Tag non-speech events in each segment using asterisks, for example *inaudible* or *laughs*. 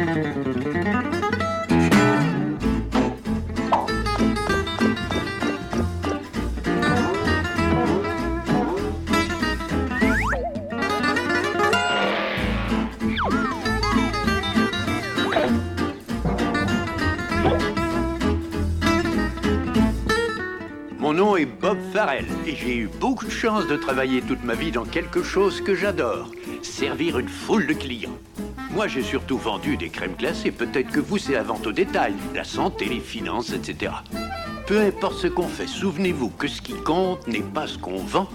Mon nom est Bob Farrell et j'ai eu beaucoup de chance de travailler toute ma vie dans quelque chose que j'adore, servir une foule de clients. Moi, j'ai surtout vendu des crèmes glacées. Peut-être que vous, c'est la vente au détail, la santé, les finances, etc. Peu importe ce qu'on fait, souvenez-vous que ce qui compte n'est pas ce qu'on vend,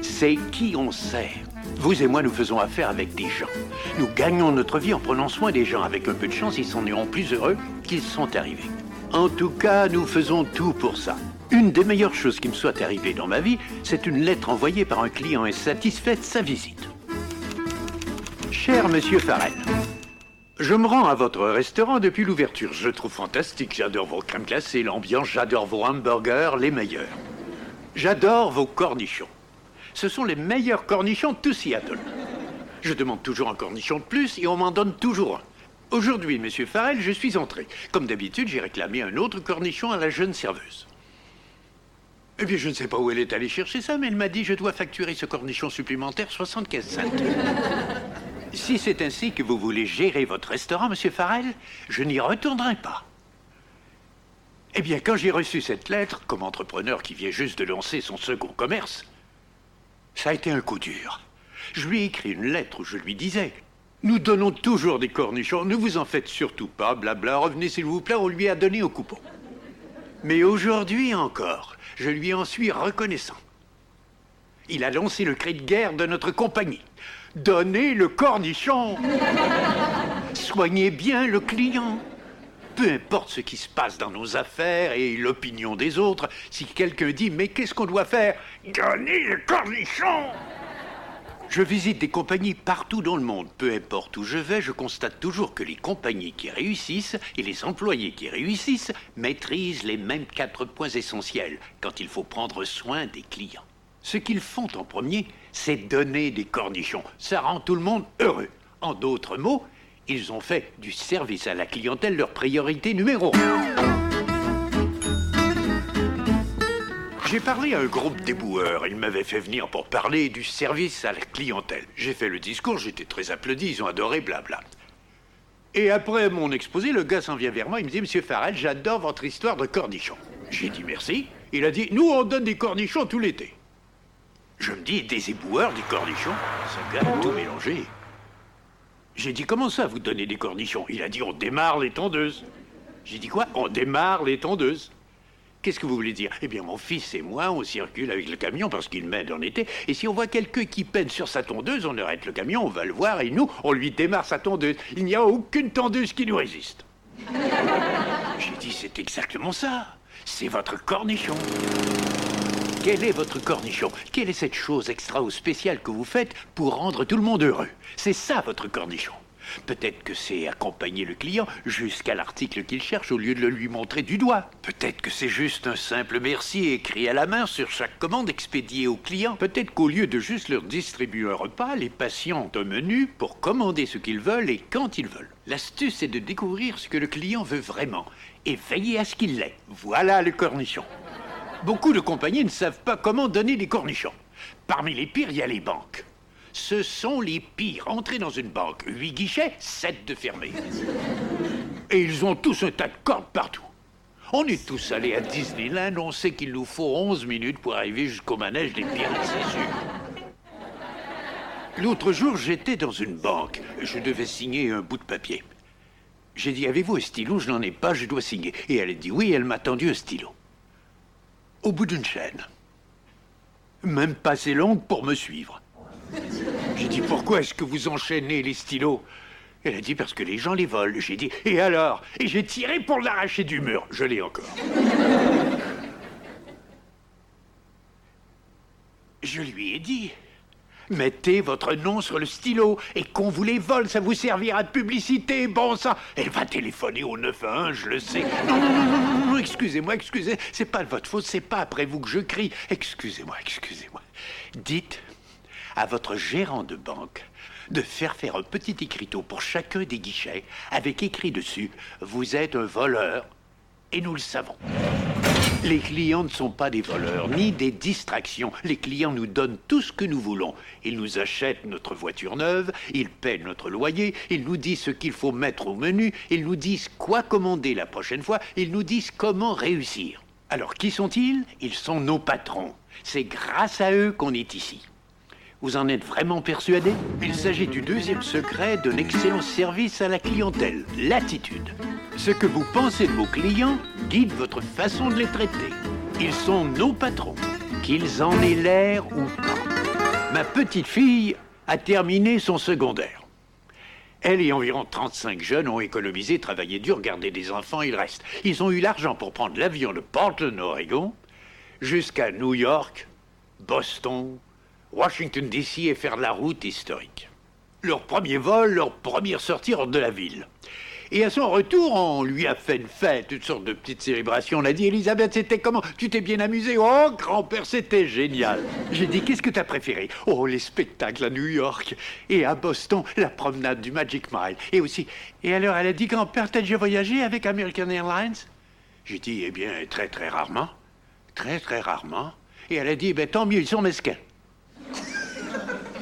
c'est qui on sert. Vous et moi, nous faisons affaire avec des gens. Nous gagnons notre vie en prenant soin des gens. Avec un peu de chance, ils s'en iront plus heureux qu'ils sont arrivés. En tout cas, nous faisons tout pour ça. Une des meilleures choses qui me soit arrivée dans ma vie, c'est une lettre envoyée par un client insatisfait de sa visite. Cher Monsieur Farrell, je me rends à votre restaurant depuis l'ouverture. Je trouve fantastique. J'adore vos crèmes glacées, l'ambiance, j'adore vos hamburgers, les meilleurs. J'adore vos cornichons. Ce sont les meilleurs cornichons de tout Seattle. Je demande toujours un cornichon de plus et on m'en donne toujours un. Aujourd'hui, Monsieur Farrell, je suis entré. Comme d'habitude, j'ai réclamé un autre cornichon à la jeune serveuse. Eh bien, je ne sais pas où elle est allée chercher ça, mais elle m'a dit je dois facturer ce cornichon supplémentaire 75 cents. Si c'est ainsi que vous voulez gérer votre restaurant, Monsieur Farrell, je n'y retournerai pas. Eh bien, quand j'ai reçu cette lettre, comme entrepreneur qui vient juste de lancer son second commerce, ça a été un coup dur. Je lui ai écrit une lettre où je lui disais Nous donnons toujours des cornichons, ne vous en faites surtout pas, blabla, revenez s'il vous plaît, on lui a donné au coupon. Mais aujourd'hui encore, je lui en suis reconnaissant. Il a lancé le cri de guerre de notre compagnie. Donnez le cornichon Soignez bien le client peu importe ce qui se passe dans nos affaires et l'opinion des autres, si quelqu'un dit Mais qu'est-ce qu'on doit faire? Donnez le cornichon Je visite des compagnies partout dans le monde. Peu importe où je vais, je constate toujours que les compagnies qui réussissent et les employés qui réussissent maîtrisent les mêmes quatre points essentiels quand il faut prendre soin des clients. Ce qu'ils font en premier, c'est donner des cornichons. Ça rend tout le monde heureux. En d'autres mots, ils ont fait du service à la clientèle leur priorité numéro un. J'ai parlé à un groupe d'éboueurs. Ils m'avaient fait venir pour parler du service à la clientèle. J'ai fait le discours, j'étais très applaudi, ils ont adoré, blabla. Et après mon exposé, le gars s'en vient vers moi, il me dit Monsieur Farrell, j'adore votre histoire de cornichons. J'ai dit merci. Il a dit Nous, on donne des cornichons tout l'été. Je me dis Des éboueurs, des cornichons Ce gars a tout mélangé. J'ai dit comment ça vous donnez des cornichons? Il a dit on démarre les tondeuses. J'ai dit quoi? On démarre les tondeuses. Qu'est-ce que vous voulez dire? Eh bien mon fils et moi, on circule avec le camion parce qu'il m'aide en été. Et si on voit quelqu'un qui peine sur sa tondeuse, on arrête le camion, on va le voir et nous, on lui démarre sa tondeuse. Il n'y a aucune tondeuse qui nous résiste. *laughs* J'ai dit c'est exactement ça. C'est votre cornichon. Quel est votre cornichon? Quelle est cette chose extra ou spéciale que vous faites pour rendre tout le monde heureux? C'est ça votre cornichon. Peut-être que c'est accompagner le client jusqu'à l'article qu'il cherche au lieu de le lui montrer du doigt. Peut-être que c'est juste un simple merci écrit à la main sur chaque commande expédiée au client. Peut-être qu'au lieu de juste leur distribuer un repas, les patients ont un menu pour commander ce qu'ils veulent et quand ils veulent. L'astuce est de découvrir ce que le client veut vraiment et veiller à ce qu'il l'ait. Voilà le cornichon. Beaucoup de compagnies ne savent pas comment donner des cornichons. Parmi les pires, il y a les banques. Ce sont les pires. Entrez dans une banque, huit guichets, sept de fermés. Et ils ont tous un tas de cordes partout. On est tous allés à Disneyland, on sait qu'il nous faut 11 minutes pour arriver jusqu'au manège des pirates, c'est sûr. L'autre jour, j'étais dans une banque. Je devais signer un bout de papier. J'ai dit, avez-vous un stylo? Je n'en ai pas, je dois signer. Et elle a dit oui, elle m'a tendu un stylo au bout d'une chaîne. Même pas assez longue pour me suivre. J'ai dit pourquoi est-ce que vous enchaînez les stylos? Elle a dit parce que les gens les volent. J'ai dit et alors? Et j'ai tiré pour l'arracher du mur. Je l'ai encore. Je lui ai dit Mettez votre nom sur le stylo et qu'on vous les vole, ça vous servira de publicité, bon ça. Elle va téléphoner au 911, je le sais. Non, non, non, non, non, excusez-moi, excusez, c'est pas de votre faute, c'est pas après vous que je crie. Excusez-moi, excusez-moi. Dites à votre gérant de banque de faire faire un petit écriteau pour chacun des guichets avec écrit dessus Vous êtes un voleur et nous le savons. Les clients ne sont pas des voleurs ni des distractions. Les clients nous donnent tout ce que nous voulons. Ils nous achètent notre voiture neuve, ils paient notre loyer, ils nous disent ce qu'il faut mettre au menu, ils nous disent quoi commander la prochaine fois, ils nous disent comment réussir. Alors qui sont-ils? Ils sont nos patrons. C'est grâce à eux qu'on est ici. Vous en êtes vraiment persuadé? Il s'agit du deuxième secret d'un excellent service à la clientèle, l'attitude. Ce que vous pensez de vos clients guide votre façon de les traiter. Ils sont nos patrons, qu'ils en aient l'air ou pas. Ma petite fille a terminé son secondaire. Elle et environ 35 jeunes ont économisé, travaillé dur, gardé des enfants, il reste. Ils ont eu l'argent pour prendre l'avion de Portland, Oregon, jusqu'à New York, Boston, Washington DC et faire la route historique. Leur premier vol, leur première sortie hors de la ville. Et à son retour, on lui a fait une fête, toutes sortes de petites célébrations. On a dit, Elisabeth, c'était comment? Tu t'es bien amusée? Oh, grand-père, c'était génial. J'ai dit, qu'est-ce que t'as préféré? Oh, les spectacles à New York. Et à Boston, la promenade du Magic Mile. Et aussi, et alors, elle a dit, grand-père, t'as déjà voyagé avec American Airlines? J'ai dit, eh bien, très, très rarement. Très, très rarement. Et elle a dit, ben, tant mieux, ils sont mesquins.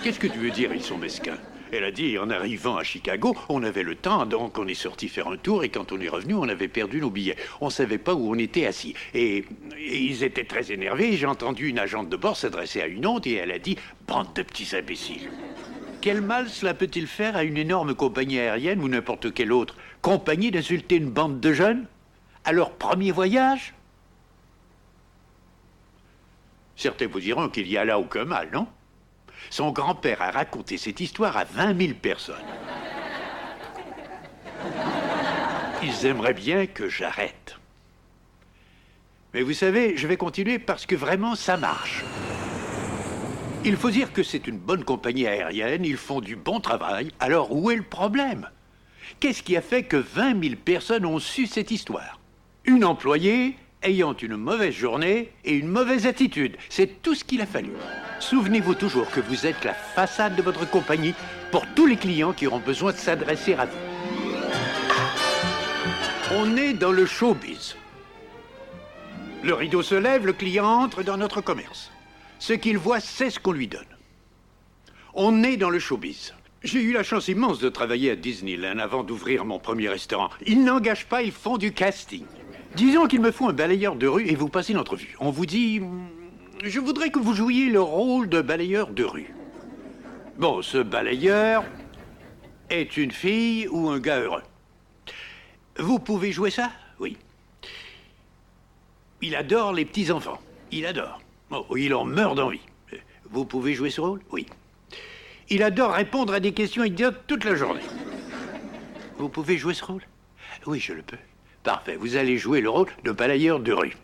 Qu'est-ce que tu veux dire, ils sont mesquins? Elle a dit, en arrivant à Chicago, on avait le temps, donc on est sorti faire un tour, et quand on est revenu, on avait perdu nos billets. On ne savait pas où on était assis. Et, ils étaient très énervés. J'ai entendu une agente de bord s'adresser à une autre, et elle a dit, bande de petits imbéciles. Quel mal cela peut-il faire à une énorme compagnie aérienne ou n'importe quelle autre compagnie d'insulter une bande de jeunes? À leur premier voyage? Certains vous diront qu'il y a là aucun mal, non? Son grand-père a raconté cette histoire à 20 000 personnes. Ils aimeraient bien que j'arrête. Mais vous savez, je vais continuer parce que vraiment ça marche. Il faut dire que c'est une bonne compagnie aérienne, ils font du bon travail. Alors où est le problème? Qu'est-ce qui a fait que 20 000 personnes ont su cette histoire? Une employée ayant une mauvaise journée et une mauvaise attitude. C'est tout ce qu'il a fallu. Souvenez-vous toujours que vous êtes la façade de votre compagnie pour tous les clients qui auront besoin de s'adresser à vous. On est dans le showbiz. Le rideau se lève, le client entre dans notre commerce. Ce qu'il voit, c'est ce qu'on lui donne. On est dans le showbiz. J'ai eu la chance immense de travailler à Disneyland avant d'ouvrir mon premier restaurant. Ils n'engagent pas, ils font du casting. Disons qu'il me faut un balayeur de rue et vous passez l'entrevue. On vous dit Je voudrais que vous jouiez le rôle de balayeur de rue. Bon, ce balayeur est une fille ou un gars heureux. Vous pouvez jouer ça? Oui. Il adore les petits-enfants. Il adore. Oh, il en meurt d'envie. Vous pouvez jouer ce rôle? Oui. Il adore répondre à des questions idiotes toute la journée. Vous pouvez jouer ce rôle? Oui, je le peux. Parfait, vous allez jouer le rôle de balayeur de rue.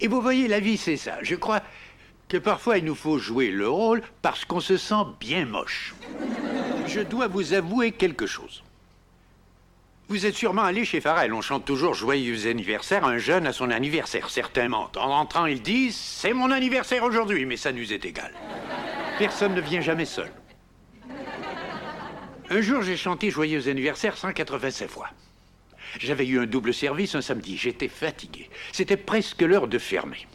Et vous voyez, la vie, c'est ça. Je crois que parfois il nous faut jouer le rôle parce qu'on se sent bien moche. Je dois vous avouer quelque chose. Vous êtes sûrement allé chez Farrell. On chante toujours joyeux anniversaire un jeune à son anniversaire. Certains mentent. En rentrant, ils disent C'est mon anniversaire aujourd'hui, mais ça nous est égal. Personne ne vient jamais seul. Un jour, j'ai chanté Joyeux anniversaire 187 fois. J'avais eu un double service un samedi. J'étais fatigué. C'était presque l'heure de fermer.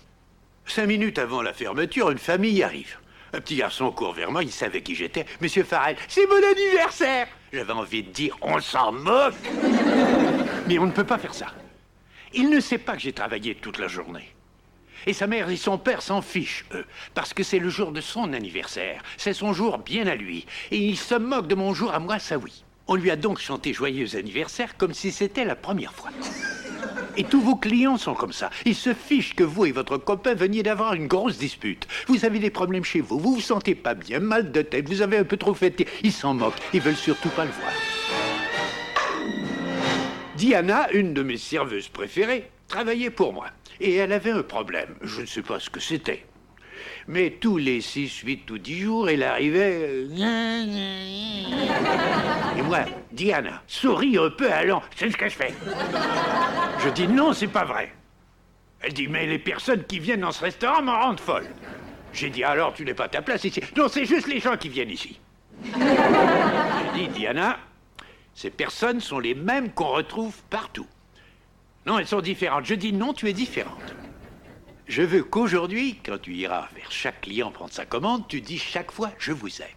Cinq minutes avant la fermeture, une famille arrive. Un petit garçon court vers moi, il savait qui j'étais. Monsieur Farrell, c'est mon anniversaire J'avais envie de dire, on s'en moque Mais on ne peut pas faire ça. Il ne sait pas que j'ai travaillé toute la journée. Et sa mère et son père s'en fichent, eux, parce que c'est le jour de son anniversaire. C'est son jour bien à lui. Et il se moque de mon jour à moi, ça oui. On lui a donc chanté joyeux anniversaire comme si c'était la première fois. Et tous vos clients sont comme ça. Ils se fichent que vous et votre copain veniez d'avoir une grosse dispute. Vous avez des problèmes chez vous, vous vous sentez pas bien, mal de tête, vous avez un peu trop fêté. Ils s'en moquent, ils veulent surtout pas le voir. Diana, une de mes serveuses préférées, travaillait pour moi. Et elle avait un problème. Je ne sais pas ce que c'était. Mais tous les 6, 8 ou 10 jours, elle arrivait. Et moi, Diana, souris un peu allant, c'est ce que je fais. Je dis non, c'est pas vrai. Elle dit, mais les personnes qui viennent dans ce restaurant m'en rendent folle. J'ai dit, alors tu n'es pas à ta place ici. Non, c'est juste les gens qui viennent ici. J'ai dit, Diana, ces personnes sont les mêmes qu'on retrouve partout. Non, elles sont différentes. Je dis non, tu es différente. Je veux qu'aujourd'hui, quand tu iras vers chaque client prendre sa commande, tu dis chaque fois je vous aime.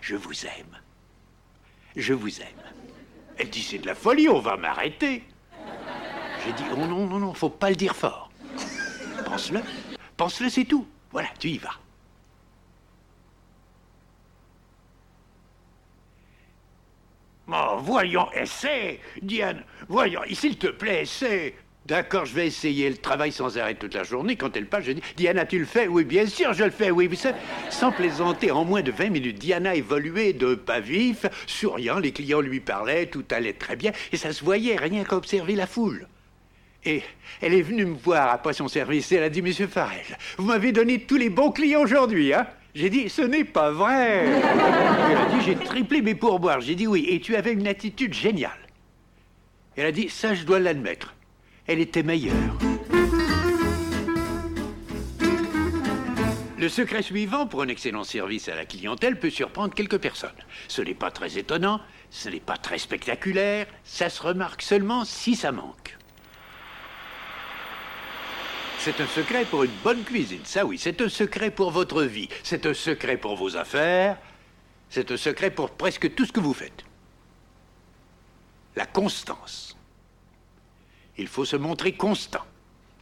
Je vous aime. Je vous aime. Elle dit c'est de la folie, on va m'arrêter. J'ai dit oh non, non, non, faut pas le dire fort. Pense-le. Pense-le, c'est tout. Voilà, tu y vas. Oh, voyons, essaie, Diane. Voyons, s'il te plaît, essaie. D'accord, je vais essayer. Elle travaille sans arrêt toute la journée. Quand elle passe, je dis Diana, tu le fais? Oui, bien sûr, je le fais. Oui, sans plaisanter, en moins de 20 minutes, Diana évoluait de pas vif, souriant. Les clients lui parlaient, tout allait très bien. Et ça se voyait, rien qu'à observer la foule. Et elle est venue me voir après son service et elle a dit Monsieur Farrell, vous m'avez donné tous les bons clients aujourd'hui, hein j'ai dit, ce n'est pas vrai. Elle a dit, j'ai triplé mes pourboires. J'ai dit oui, et tu avais une attitude géniale. Elle a dit, ça, je dois l'admettre. Elle était meilleure. Le secret suivant pour un excellent service à la clientèle peut surprendre quelques personnes. Ce n'est pas très étonnant, ce n'est pas très spectaculaire, ça se remarque seulement si ça manque. C'est un secret pour une bonne cuisine, ça oui. C'est un secret pour votre vie. C'est un secret pour vos affaires. C'est un secret pour presque tout ce que vous faites. La constance. Il faut se montrer constant.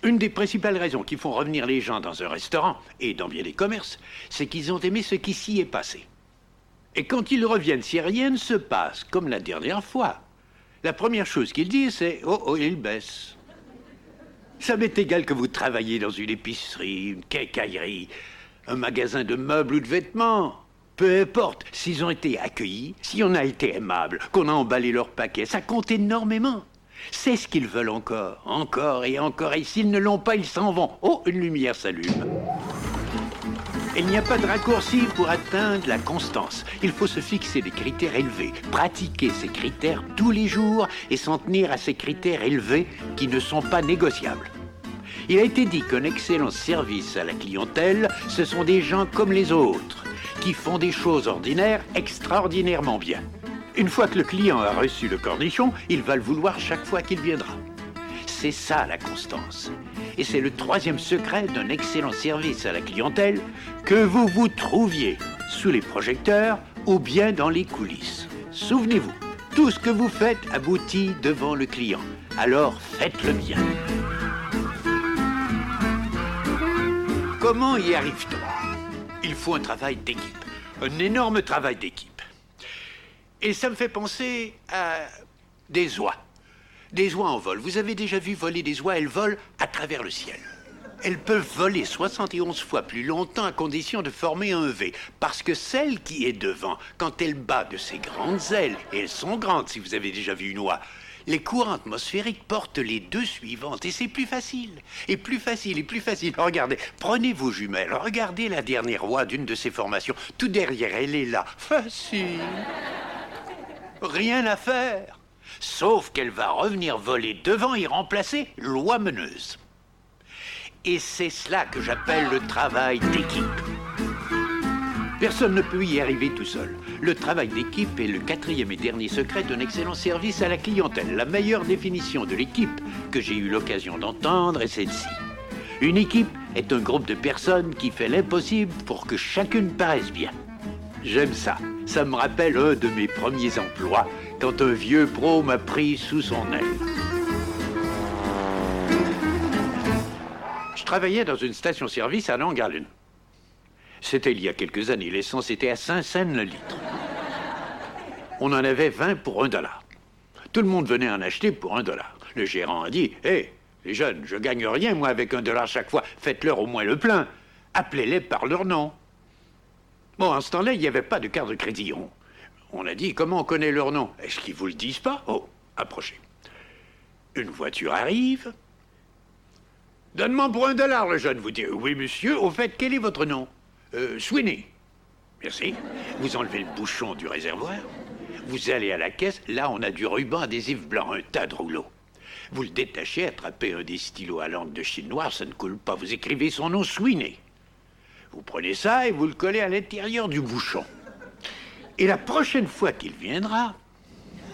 Une des principales raisons qui font revenir les gens dans un restaurant et dans bien des commerces, c'est qu'ils ont aimé ce qui s'y est passé. Et quand ils reviennent, si rien ne se passe comme la dernière fois, la première chose qu'ils disent, c'est Oh, oh, il baisse. Ça m'est égal que vous travaillez dans une épicerie, une quincaillerie, un magasin de meubles ou de vêtements. Peu importe, s'ils ont été accueillis, si on a été aimable, qu'on a emballé leur paquet, ça compte énormément. C'est ce qu'ils veulent encore, encore et encore. Et s'ils ne l'ont pas, ils s'en vont. Oh, une lumière s'allume. Il n'y a pas de raccourci pour atteindre la constance. Il faut se fixer des critères élevés, pratiquer ces critères tous les jours et s'en tenir à ces critères élevés qui ne sont pas négociables. Il a été dit qu'un excellent service à la clientèle, ce sont des gens comme les autres, qui font des choses ordinaires extraordinairement bien. Une fois que le client a reçu le cornichon, il va le vouloir chaque fois qu'il viendra. C'est ça la constance. Et c'est le troisième secret d'un excellent service à la clientèle, que vous vous trouviez sous les projecteurs ou bien dans les coulisses. Souvenez-vous, tout ce que vous faites aboutit devant le client. Alors faites-le bien. Comment y arrive-t-on? Il faut un travail d'équipe, un énorme travail d'équipe. Et ça me fait penser à des oies. Des oies en vol. Vous avez déjà vu voler des oies? Elles volent à travers le ciel. Elles peuvent voler 71 fois plus longtemps à condition de former un V. Parce que celle qui est devant, quand elle bat de ses grandes ailes, et elles sont grandes si vous avez déjà vu une oie, les courants atmosphériques portent les deux suivantes et c'est plus facile. Et plus facile et plus facile. Regardez, prenez vos jumelles, regardez la dernière oie d'une de ces formations. Tout derrière, elle est là. Facile. Rien à faire. Sauf qu'elle va revenir voler devant et remplacer l'oie meneuse. Et c'est cela que j'appelle le travail d'équipe. Personne ne peut y arriver tout seul. Le travail d'équipe est le quatrième et dernier secret d'un excellent service à la clientèle. La meilleure définition de l'équipe que j'ai eu l'occasion d'entendre est celle-ci. Une équipe est un groupe de personnes qui fait l'impossible pour que chacune paraisse bien. J'aime ça. Ça me rappelle un de mes premiers emplois, quand un vieux pro m'a pris sous son aile. Je travaillais dans une station-service à Langallen. C'était il y a quelques années. L'essence était à 5 cents le litre. On en avait 20 pour un dollar. Tout le monde venait en acheter pour un dollar. Le gérant a dit Hé, les jeunes, je gagne rien, moi, avec un dollar chaque fois. Faites-leur au moins le plein. Appelez-les par leur nom. Bon, en ce temps-là, il n'y avait pas de carte de crédit. On, a dit Comment on connaît leur nom? Est-ce qu'ils vous le disent pas? Oh, approchez. Une voiture arrive. Donne-moi pour un dollar, le jeune vous dit Oui, monsieur, au fait, quel est votre nom? Euh, Sweeney. Merci. Vous enlevez le bouchon du réservoir. Vous allez à la caisse. Là, on a du ruban adhésif blanc, un tas de rouleaux. Vous le détachez, attrapez un des stylos à langue de Chine noire, ça ne coule pas. Vous écrivez son nom Sweeney. Vous prenez ça et vous le collez à l'intérieur du bouchon. Et la prochaine fois qu'il viendra,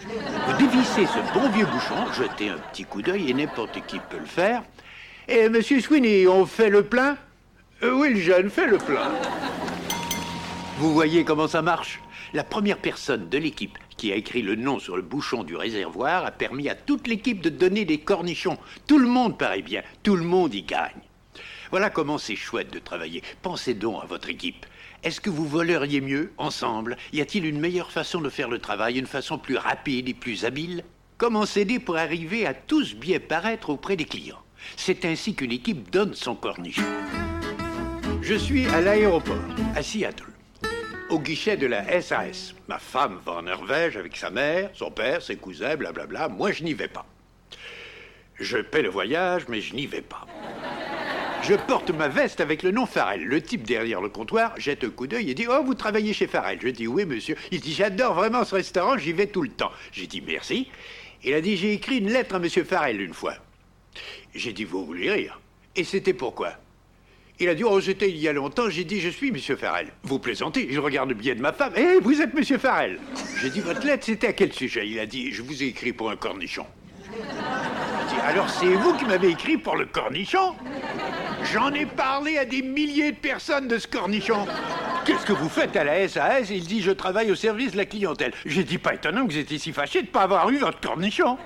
vous dévissez ce bon vieux bouchon, jetez un petit coup d'œil et n'importe qui peut le faire. Et monsieur Sweeney, on fait le plein? Euh, Oui, le jeune, fait le plein. Vous voyez comment ça marche? La première personne de l'équipe qui a écrit le nom sur le bouchon du réservoir a permis à toute l'équipe de donner des cornichons. Tout le monde paraît bien, tout le monde y gagne. Voilà comment c'est chouette de travailler. Pensez donc à votre équipe. Est-ce que vous voleriez mieux ensemble? Y a-t-il une meilleure façon de faire le travail, une façon plus rapide et plus habile? Comment s'aider pour arriver à tous bien paraître auprès des clients? C'est ainsi qu'une équipe donne son cornichon. Je suis à l'aéroport, à Seattle, au guichet de la SAS. Ma femme va en Norvège avec sa mère, son père, ses cousins, blablabla. Moi, je n'y vais pas. Je paie le voyage, mais je n'y vais pas. Je porte ma veste avec le nom Farrell. Le type derrière le comptoir jette un coup d'œil et dit Oh, vous travaillez chez Farrell Je dis Oui, monsieur. Il dit J'adore vraiment ce restaurant, j'y vais tout le temps. J'ai dit Merci. Il a dit J'ai écrit une lettre à monsieur Farrell une fois. J'ai dit Vous voulez rire Et c'était pourquoi? Il a dit, oh, c'était il y a longtemps. J'ai dit, je suis Monsieur Farrell. Vous plaisantez, je regarde bien de ma femme. Eh, vous êtes Monsieur Farrell. J'ai dit, votre lettre, c'était à quel sujet? Il a dit, je vous ai écrit pour un cornichon. J'ai dit, alors c'est vous qui m'avez écrit pour le cornichon? J'en ai parlé à des milliers de personnes de ce cornichon. Qu'est-ce que vous faites à la SAS Il dit, je travaille au service de la clientèle. J'ai dit, pas étonnant que vous si fâché de ne pas avoir eu votre cornichon.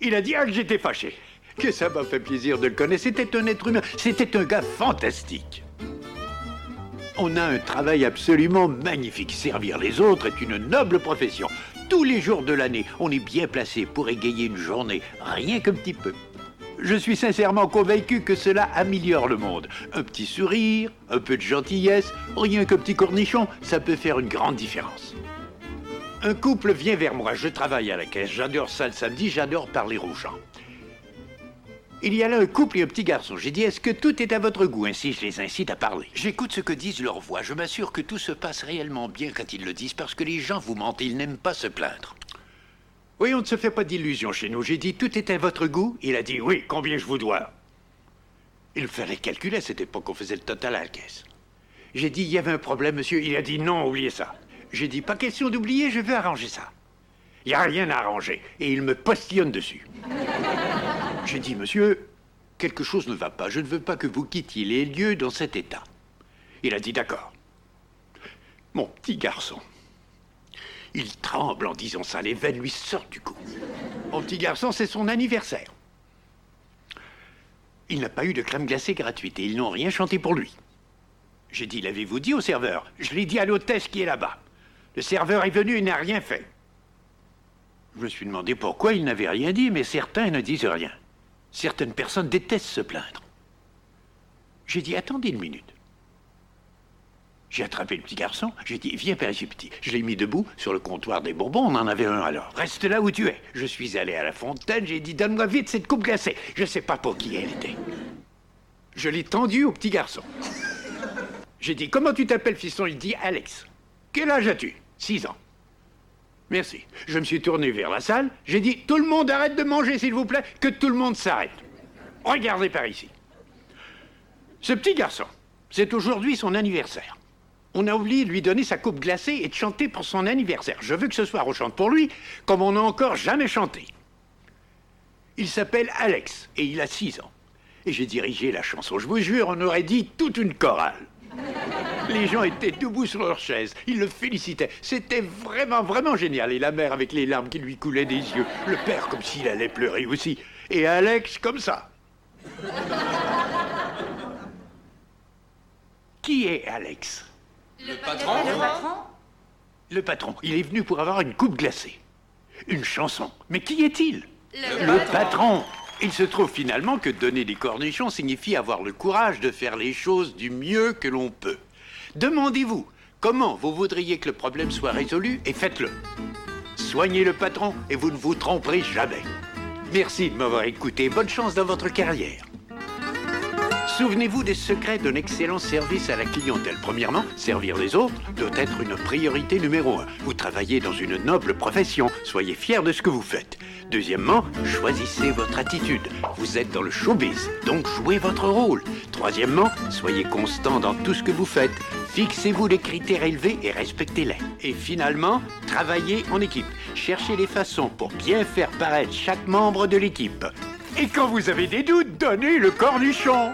Il a dit, ah, que j'étais fâché. Que ça m'a fait plaisir de le connaître. C'était un être humain. C'était un gars fantastique. On a un travail absolument magnifique. Servir les autres est une noble profession. Tous les jours de l'année, on est bien placé pour égayer une journée, rien qu'un petit peu. Je suis sincèrement convaincu que cela améliore le monde. Un petit sourire, un peu de gentillesse, rien qu'un petit cornichon, ça peut faire une grande différence. Un couple vient vers moi, je travaille à la caisse, j'adore ça le samedi, j'adore parler aux gens. Il y a là un couple et un petit garçon. J'ai dit, est-ce que tout est à votre goût? Ainsi, je les incite à parler. J'écoute ce que disent leurs voix. Je m'assure que tout se passe réellement bien quand ils le disent, parce que les gens vous mentent, ils n'aiment pas se plaindre. Oui, on ne se fait pas d'illusions chez nous. J'ai dit, tout est à votre goût Il a dit, oui, combien je vous dois Il fallait calculer, à cette époque, on faisait le total à la caisse. J'ai dit, il y avait un problème, monsieur. Il a dit, non, oubliez ça. J'ai dit, pas question d'oublier, je vais arranger ça. Il n'y a rien à arranger. Et il me postillonne dessus. *laughs* J'ai dit, monsieur, quelque chose ne va pas. Je ne veux pas que vous quittiez les lieux dans cet état. Il a dit, d'accord. Mon petit garçon. Il tremble en disant ça. Les veines lui sortent du cou. Mon petit garçon, c'est son anniversaire. Il n'a pas eu de crème glacée gratuite et ils n'ont rien chanté pour lui. J'ai dit, l'avez-vous dit au serveur? Je l'ai dit à l'hôtesse qui est là-bas. Le serveur est venu et n'a rien fait. Je me suis demandé pourquoi il n'avait rien dit, mais certains ne disent rien. Certaines personnes détestent se plaindre. J'ai dit, attendez une minute. J'ai attrapé le petit garçon, j'ai dit, viens ici petit. Je l'ai mis debout sur le comptoir des Bourbons, on en avait un alors. Reste là où tu es. Je suis allé à la fontaine, j'ai dit, donne-moi vite cette coupe glacée. Je sais pas pour qui elle était. Je l'ai tendue au petit garçon. J'ai dit, comment tu t'appelles, fiston? Il dit, Alex. Quel âge as-tu? Six ans. Merci. Je me suis tourné vers la salle. J'ai dit Tout le monde arrête de manger, s'il vous plaît, que tout le monde s'arrête. Regardez par ici. Ce petit garçon, c'est aujourd'hui son anniversaire. On a oublié de lui donner sa coupe glacée et de chanter pour son anniversaire. Je veux que ce soir on chante pour lui, comme on n'a encore jamais chanté. Il s'appelle Alex et il a 6 ans. Et j'ai dirigé la chanson. Je vous jure, on aurait dit toute une chorale. Les gens étaient debout sur leurs chaises. Ils le félicitaient. C'était vraiment, vraiment génial. Et la mère avec les larmes qui lui coulaient des yeux. Le père comme s'il allait pleurer aussi. Et Alex comme ça. Qui est Alex? Le patron Le patron Le patron. Il est venu pour avoir une coupe glacée. Une chanson. Mais qui est-il Le Le patron. Il se trouve finalement que donner des cornichons signifie avoir le courage de faire les choses du mieux que l'on peut. Demandez-vous comment vous voudriez que le problème soit résolu et faites-le. Soignez le patron et vous ne vous tromperez jamais. Merci de m'avoir écouté. Bonne chance dans votre carrière. Souvenez-vous des secrets d'un excellent service à la clientèle. Premièrement, servir les autres doit être une priorité numéro un. Vous travaillez dans une noble profession. Soyez fiers de ce que vous faites. Deuxièmement, choisissez votre attitude. Vous êtes dans le showbiz, donc jouez votre rôle. Troisièmement, soyez constant dans tout ce que vous faites. Fixez-vous des critères élevés et respectez-les. Et finalement, travaillez en équipe. Cherchez les façons pour bien faire paraître chaque membre de l'équipe. Et quand vous avez des doutes, donnez le cornichon